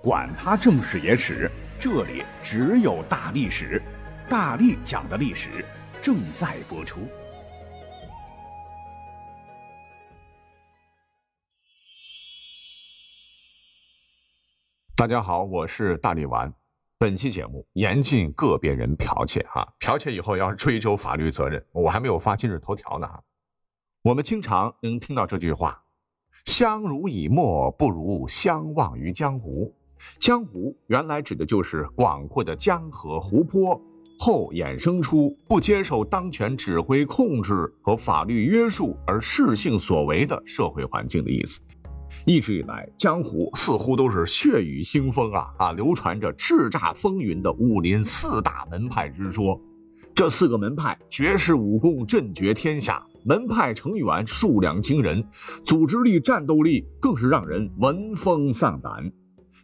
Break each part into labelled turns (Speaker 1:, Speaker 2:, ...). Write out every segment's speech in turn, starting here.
Speaker 1: 管他正史野史，这里只有大历史，大力讲的历史正在播出。
Speaker 2: 大家好，我是大力丸。本期节目严禁个别人剽窃哈，剽窃以后要追究法律责任。我还没有发今日头条呢。我们经常能听到这句话：“相濡以沫，不如相忘于江湖。”江湖原来指的就是广阔的江河湖泊，后衍生出不接受当权指挥控制和法律约束而适性所为的社会环境的意思。一直以来，江湖似乎都是血雨腥风啊啊，流传着叱咤风云的武林四大门派之说。这四个门派绝世武功震绝天下，门派成员数量惊人，组织力、战斗力更是让人闻风丧胆。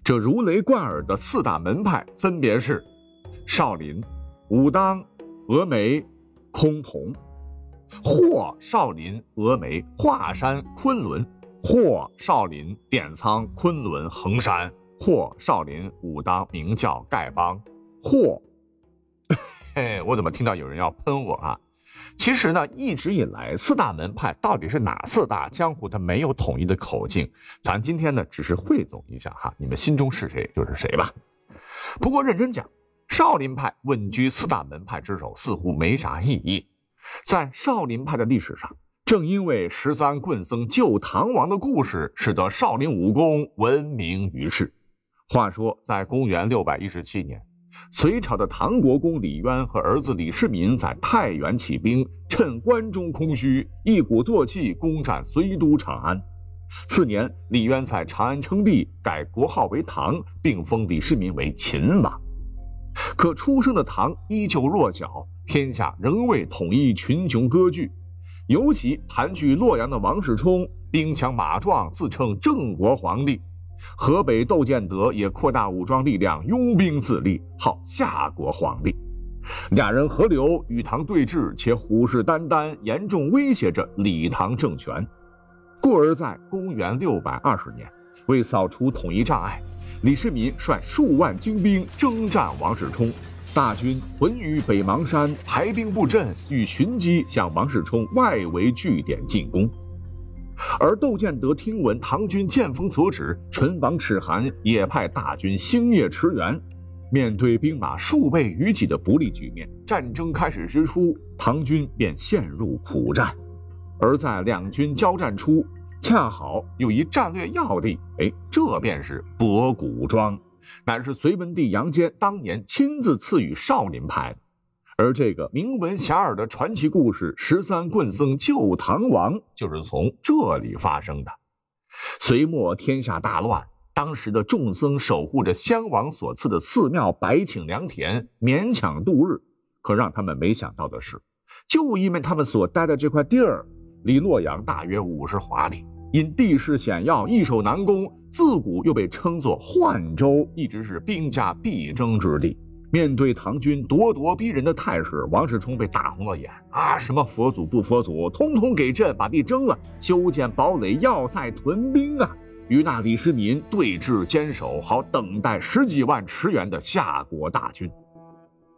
Speaker 2: 这如雷贯耳的四大门派分别是：少林、武当、峨眉、崆峒，或少林、峨眉、华山、昆仑。或少林、点苍、昆仑、衡山；或少林、武当、明教、丐帮；或，嘿，我怎么听到有人要喷我啊？其实呢，一直以来四大门派到底是哪四大？江湖它没有统一的口径。咱今天呢，只是汇总一下哈，你们心中是谁就是谁吧。不过认真讲，少林派稳居四大门派之首，似乎没啥意义。在少林派的历史上。正因为十三棍僧救唐王的故事，使得少林武功闻名于世。话说，在公元六百一十七年，隋朝的唐国公李渊和儿子李世民在太原起兵，趁关中空虚，一鼓作气攻占隋都长安。次年，李渊在长安称帝，改国号为唐，并封李世民为秦王。可出生的唐依旧弱小，天下仍未统一，群雄割据。尤其盘踞洛阳的王世充兵强马壮，自称郑国皇帝；河北窦建德也扩大武装力量，拥兵自立，号夏国皇帝。俩人合流与唐对峙，且虎视眈眈，严重威胁着李唐政权。故而在公元六百二十年，为扫除统一障碍，李世民率数万精兵征战王世充。大军屯于北邙山，排兵布阵，欲寻机向王世充外围据点进攻。而窦建德听闻唐军见风所指，唇亡齿寒，也派大军星夜驰援。面对兵马数倍于己的不利局面，战争开始之初，唐军便陷入苦战。而在两军交战初，恰好有一战略要地，哎，这便是博古庄。乃是隋文帝杨坚当年亲自赐予少林派的，而这个名闻遐迩的传奇故事——十三棍僧救唐王，就是从这里发生的。隋末天下大乱，当时的众僧守护着襄王所赐的寺庙，百顷良田，勉强度日。可让他们没想到的是，就因为他们所待的这块地儿离洛阳大约五十华里。因地势险要，易守难攻，自古又被称作浣州，一直是兵家必争之地。面对唐军咄咄逼人的态势，王世充被打红了眼啊！什么佛祖不佛祖，通通给朕把地征了，修建堡垒要塞，屯兵啊！与那李世民对峙坚守，好等待十几万驰援的夏国大军。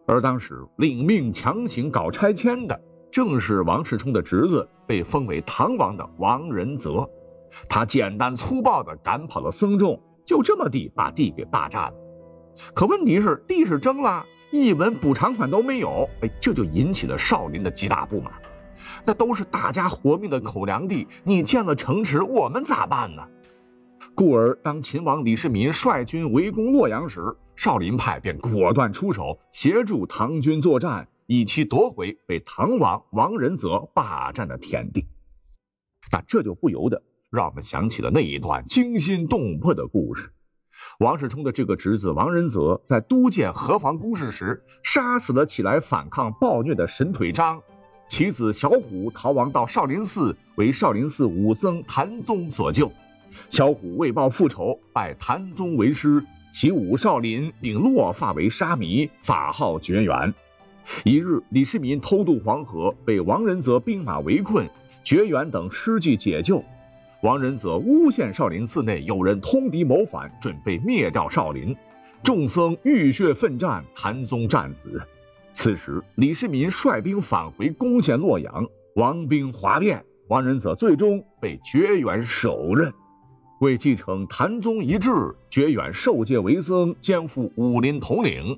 Speaker 2: 而当时领命强行搞拆迁的，正是王世充的侄子，被封为唐王的王仁泽。他简单粗暴地赶跑了僧众，就这么地把地给霸占了。可问题是，地是征了，一文补偿款都没有。哎，这就引起了少林的极大不满。那都是大家活命的口粮地，你建了城池，我们咋办呢？故而，当秦王李世民率军围攻洛阳时，少林派便果断出手，协助唐军作战，以期夺回被唐王王仁泽霸占的田地。那这就不由得。让我们想起了那一段惊心动魄的故事。王世充的这个侄子王仁泽在督建河防工事时，杀死了起来反抗暴虐的神腿张，其子小虎逃亡到少林寺，为少林寺武僧谭宗所救。小虎为报复仇，拜谭宗为师，其武少林，并落发为沙弥，法号觉元。一日，李世民偷渡黄河，被王仁泽兵马围困，觉元等失计解救。王仁则诬陷少林寺内有人通敌谋反，准备灭掉少林，众僧浴血奋战，谭宗战死。此时，李世民率兵返回，攻陷洛阳，王兵哗变，王仁则最终被绝远手刃。为继承谭宗遗志，绝远受戒为僧，肩负武林统领。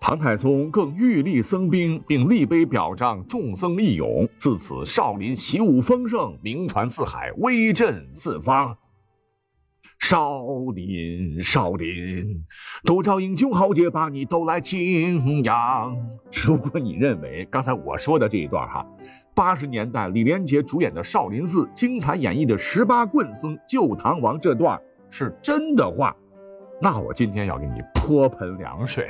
Speaker 2: 唐太宗更御立僧兵，并立碑表彰众僧义勇。自此，少林习武丰盛，名传四海，威震四方。少林，少林，多少英雄豪杰把你都来敬仰。如果你认为刚才我说的这一段哈，八十年代李连杰主演的《少林寺》精彩演绎的十八棍僧救唐王这段是真的话，那我今天要给你泼盆凉水。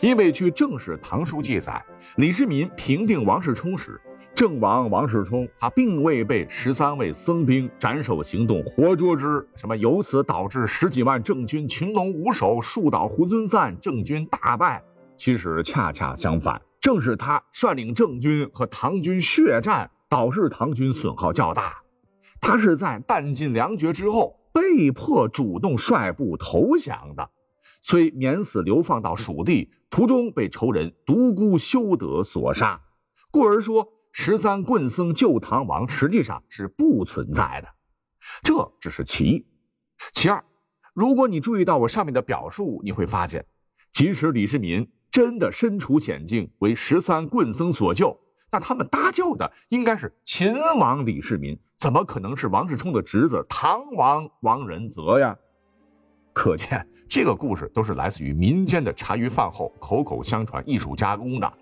Speaker 2: 因为据正史唐书记载，李世民平定王世充时，郑王王世充他并未被十三位僧兵斩首行动活捉之，什么由此导致十几万郑军群龙无首，树倒猢狲散，郑军大败。其实恰恰相反，正是他率领郑军和唐军血战，导致唐军损耗较大。他是在弹尽粮绝之后，被迫主动率部投降的。虽免死流放到蜀地，途中被仇人独孤修德所杀，故而说十三棍僧救唐王实际上是不存在的。这只是其一。其二，如果你注意到我上面的表述，你会发现，即使李世民真的身处险境，为十三棍僧所救，那他们搭救的应该是秦王李世民，怎么可能是王世充的侄子唐王王仁泽呀？可见，这个故事都是来自于民间的茶余饭后口口相传、艺术加工的。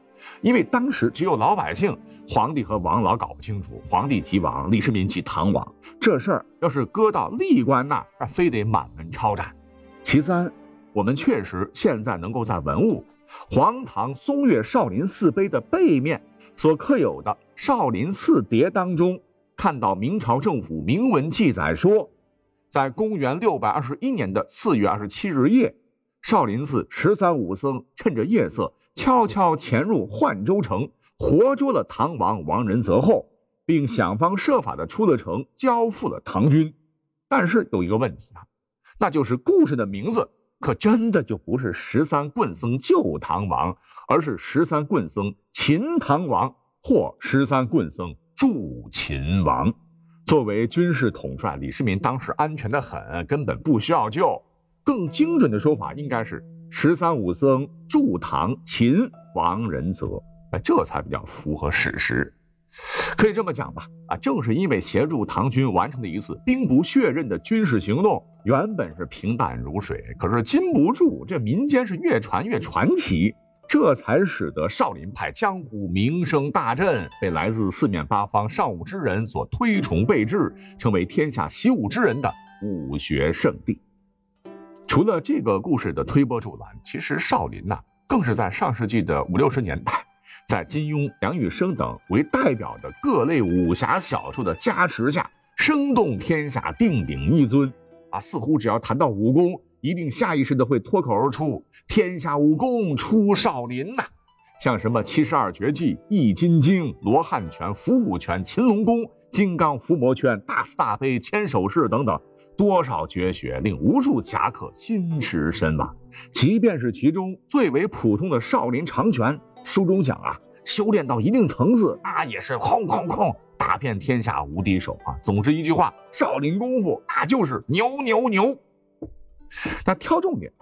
Speaker 2: 因为当时只有老百姓，皇帝和王老搞不清楚，皇帝即王，李世民即唐王，这事儿要是搁到历官那儿，那非得满门抄斩。其三，我们确实现在能够在文物黄唐松岳少林寺碑的背面所刻有的少林寺牒当中，看到明朝政府明文记载说。在公元六百二十一年的四月二十七日夜，少林寺十三武僧趁着夜色，悄悄潜入幻州城，活捉了唐王王仁泽后，并想方设法的出了城，交付了唐军。但是有一个问题啊，那就是故事的名字可真的就不是十三棍僧救唐王，而是十三棍僧擒唐王或十三棍僧助秦王。作为军事统帅，李世民当时安全的很，根本不需要救。更精准的说法应该是十三武僧助唐秦王仁泽，哎，这才比较符合史实。可以这么讲吧，啊，正是因为协助唐军完成的一次兵不血刃的军事行动，原本是平淡如水，可是禁不住这民间是越传越传奇。这才使得少林派江湖名声大振，被来自四面八方尚武之人所推崇备至，成为天下习武之人的武学圣地。除了这个故事的推波助澜，其实少林呐，更是在上世纪的五六十年代，在金庸、梁羽生等为代表的各类武侠小说的加持下，声动天下，定鼎一尊。啊，似乎只要谈到武功。一定下意识的会脱口而出：“天下武功出少林呐！”像什么七十二绝技、易筋经、罗汉拳、伏虎拳、擒龙功、金刚伏魔拳、大慈大悲千手式等等，多少绝学令无数侠客心驰神往。即便是其中最为普通的少林长拳，书中讲啊，修炼到一定层次，那也是哐哐哐打遍天下无敌手啊！总之一句话，少林功夫那就是牛牛牛。那挑重点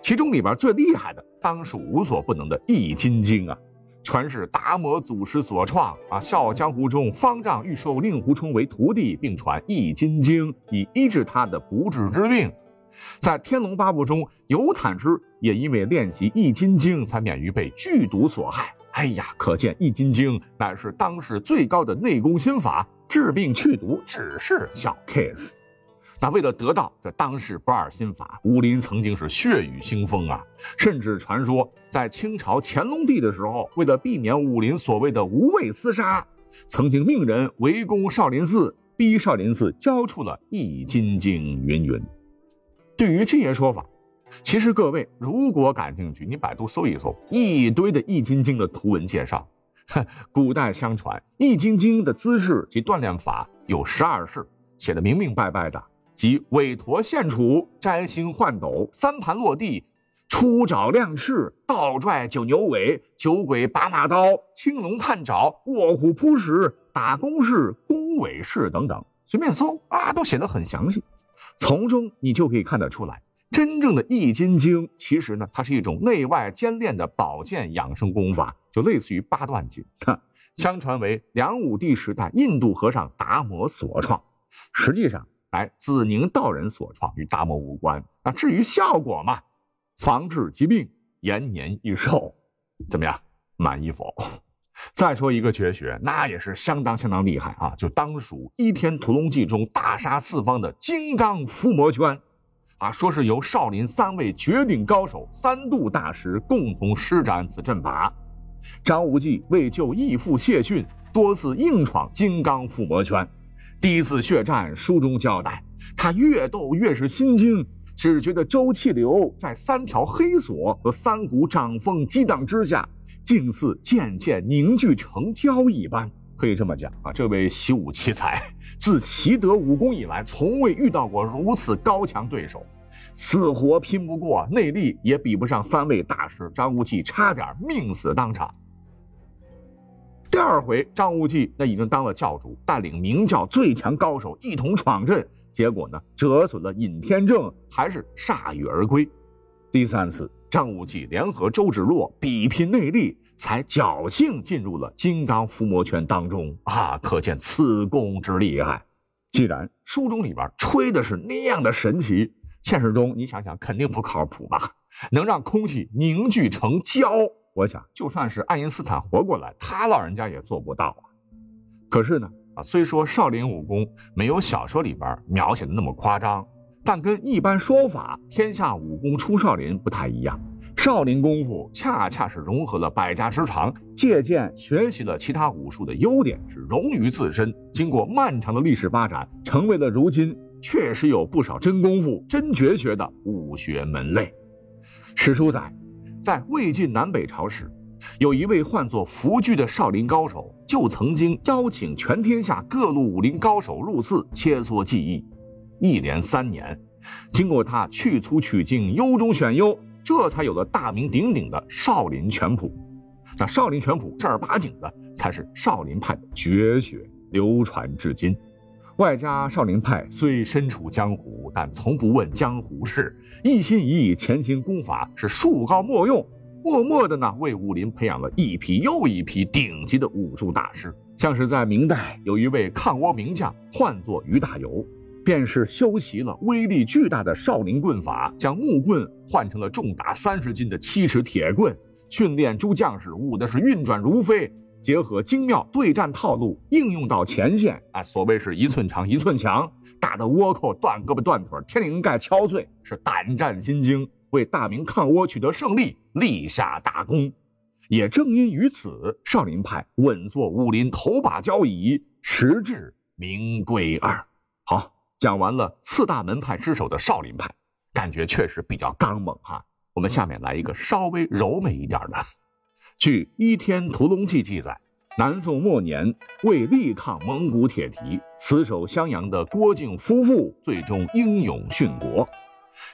Speaker 2: 其中里边最厉害的当属无所不能的《易筋经》啊，传是达摩祖师所创啊。《笑傲江湖》中，方丈欲收令狐冲为徒弟，并传《易筋经》以医治他的不治之病。在《天龙八部》中，尤坦之也因为练习《易筋经》才免于被剧毒所害。哎呀，可见《易筋经》乃是当时最高的内功心法，治病去毒只是小 case。那为了得到这当世不二心法，武林曾经是血雨腥风啊！甚至传说，在清朝乾隆帝的时候，为了避免武林所谓的无畏厮杀，曾经命人围攻少林寺，逼少林寺交出了《易筋经》云云。对于这些说法，其实各位如果感兴趣，你百度搜一搜，一堆的《易筋经》的图文介绍。古代相传，《易筋经》的姿势及锻炼法有十二式。写的明明白白的，即韦陀献杵、摘星换斗、三盘落地、出爪亮翅、倒拽九牛尾、九鬼拔马刀、青龙探爪、卧虎扑食、打公式、弓尾式等等，随便搜啊，都写的很详细。从中你就可以看得出来，真正的易筋经其实呢，它是一种内外兼练的保健养生功法，就类似于八段锦。相传为梁武帝时代印度和尚达摩所创，实际上乃子宁道人所创，与达摩无关。那至于效果嘛，防治疾病，延年益寿，怎么样？满意否？再说一个绝学，那也是相当相当厉害啊，就当属《倚天屠龙记》中大杀四方的金刚伏魔圈，啊，说是由少林三位绝顶高手三度大师共同施展此阵法。张无忌为救义父谢逊，多次硬闯金刚伏魔圈。第一次血战，书中交代，他越斗越是心惊，只觉得周气流在三条黑锁和三股掌风激荡之下，竟似渐渐凝聚成胶一般。可以这么讲啊，这位习武奇才自习得武功以来，从未遇到过如此高强对手。死活拼不过，内力也比不上三位大师，张无忌差点命死当场。第二回，张无忌那已经当了教主，带领明教最强高手一同闯阵，结果呢，折损了尹天正，还是铩羽而归。第三次，张无忌联合周芷若比拼内力，才侥幸进入了金刚伏魔圈当中啊！可见此功之厉害。既然书中里边吹的是那样的神奇。现实中，你想想，肯定不靠谱吧？能让空气凝聚成胶，我想就算是爱因斯坦活过来，他老人家也做不到啊。可是呢，啊，虽说少林武功没有小说里边描写的那么夸张，但跟一般说法“天下武功出少林”不太一样。少林功夫恰恰是融合了百家之长，借鉴学习了其他武术的优点，是融于自身。经过漫长的历史发展，成为了如今。确实有不少真功夫、真绝学的武学门类。史书载，在魏晋南北朝时，有一位唤作福聚的少林高手，就曾经邀请全天下各路武林高手入寺切磋技艺。一连三年，经过他去粗取精、优中选优，这才有了大名鼎鼎的少林拳谱。那少林拳谱正儿八经的，才是少林派的绝学，流传至今。外加少林派虽身处江湖，但从不问江湖事，一心一意潜心功法，是树高莫用。默默的呢，为武林培养了一批又一批顶级的武术大师。像是在明代，有一位抗倭名将，唤作于大猷，便是修习了威力巨大的少林棍法，将木棍换成了重达三十斤的七尺铁棍，训练诸将士舞的是运转如飞。结合精妙对战套路应用到前线，啊，所谓是一寸长一寸强，打得倭寇断胳膊断腿，天灵盖敲碎，是胆战心惊，为大明抗倭取得胜利立下大功。也正因于此，少林派稳坐武林头把交椅，实至名归二。好，讲完了四大门派之首的少林派，感觉确实比较刚猛哈。我们下面来一个稍微柔美一点的。据《倚天屠龙记》记载，南宋末年，为力抗蒙古铁蹄，死守襄阳的郭靖夫妇最终英勇殉国。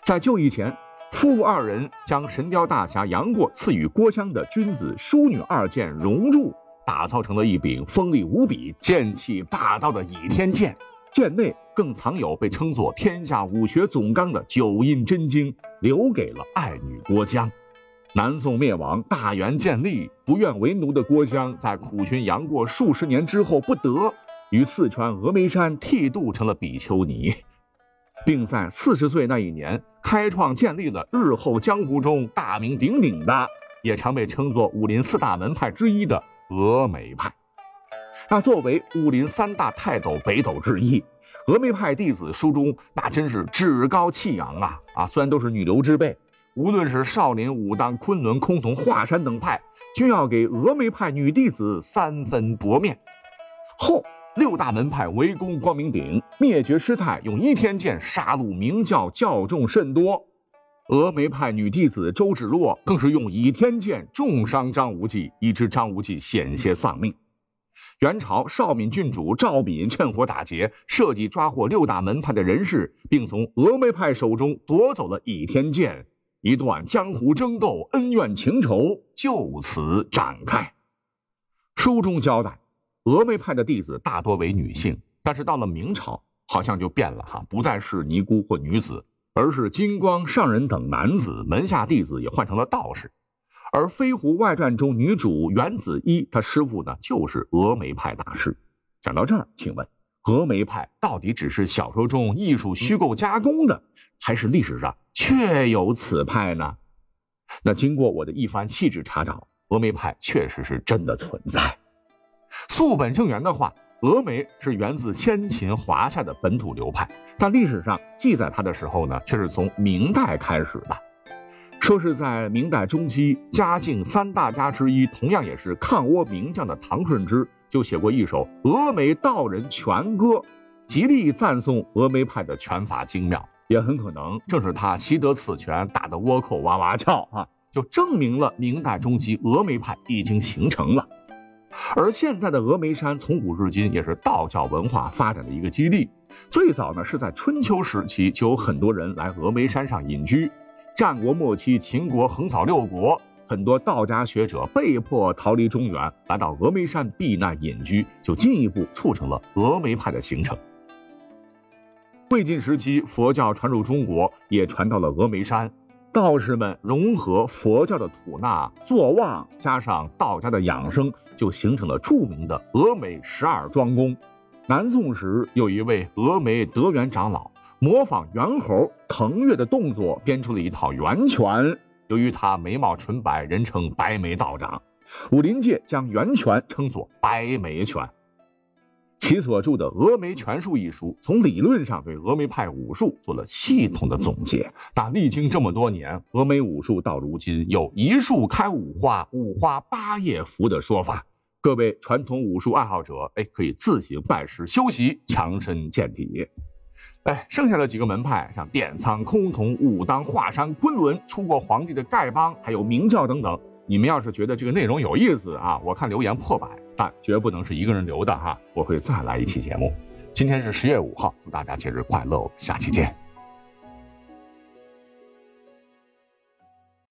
Speaker 2: 在就义前，夫妇二人将神雕大侠杨过赐予郭襄的君子淑女二剑熔铸，打造成了一柄锋利无比、剑气霸道的倚天剑。剑内更藏有被称作天下武学总纲的九阴真经，留给了爱女郭襄。南宋灭亡，大元建立，不愿为奴的郭襄，在苦寻杨过数十年之后不得，于四川峨眉山剃度成了比丘尼，并在四十岁那一年开创建立了日后江湖中大名鼎鼎的，也常被称作武林四大门派之一的峨眉派。那作为武林三大泰斗北斗之一，峨眉派弟子书中那真是趾高气扬啊啊！虽然都是女流之辈。无论是少林、武当、昆仑、崆峒、华山等派，均要给峨眉派女弟子三分薄面。后六大门派围攻光明顶，灭绝师太，用倚天剑杀戮明教教众甚多。峨眉派女弟子周芷若更是用倚天剑重伤张无忌，以致张无忌险些丧命。元朝少敏郡主赵敏趁火打劫，设计抓获六大门派的人士，并从峨眉派手中夺走了倚天剑，一段江湖争斗、恩怨情仇就此展开。书中交代，峨眉派的弟子大多为女性，但是到了明朝，好像就变了哈，不再是尼姑或女子，而是金光上人等男子，门下弟子也换成了道士。而《飞狐外传》中女主袁子衣，她师傅呢就是峨眉派大师。讲到这儿，请问峨眉派到底只是小说中艺术虚构加工的，还是历史上确有此派呢？那经过我的一番细致查找，峨眉派确实是真的存在。溯本正源的话，峨眉是源自先秦华夏的本土流派，但历史上记载它的时候呢，却是从明代开始的。说是在明代中期，嘉靖三大家之一，同样也是抗倭名将的唐顺之，就写过一首《峨眉道人拳歌》，极力赞颂峨眉派的拳法精妙。也很可能正是他习得此拳，打得倭寇哇哇叫啊，就证明了明代中期峨眉派已经形成了。而现在的峨眉山，从古至今也是道教文化发展的一个基地。最早呢，是在春秋时期，就有很多人来峨眉山上隐居。战国末期，秦国横扫六国，很多道家学者被迫逃离中原，来到峨眉山避难隐居，就进一步促成了峨眉派的形成。魏晋时期，佛教传入中国，也传到了峨眉山，道士们融合佛教的吐纳、坐忘，加上道家的养生，就形成了著名的峨眉十二庄宫。南宋时，有一位峨眉德元长老。模仿猿猴腾跃的动作，编出了一套猿拳。由于他眉毛纯白，人称白眉道长。武林界将猿拳称作白眉拳。其所著的《峨眉拳术》一书，从理论上对峨眉派武术做了系统的总结。但历经这么多年，峨眉武术到如今有一树开五花，五花八叶福的说法。各位传统武术爱好者，哎，可以自行拜师修习，强身健体。哎，剩下的几个门派，像点苍、崆峒、武当、华山、昆仑，出过皇帝的丐帮，还有明教等等。你们要是觉得这个内容有意思啊，我看留言破百，但绝不能是一个人留的哈，我会再来一期节目。今天是十月五号，祝大家节日快乐，下期见。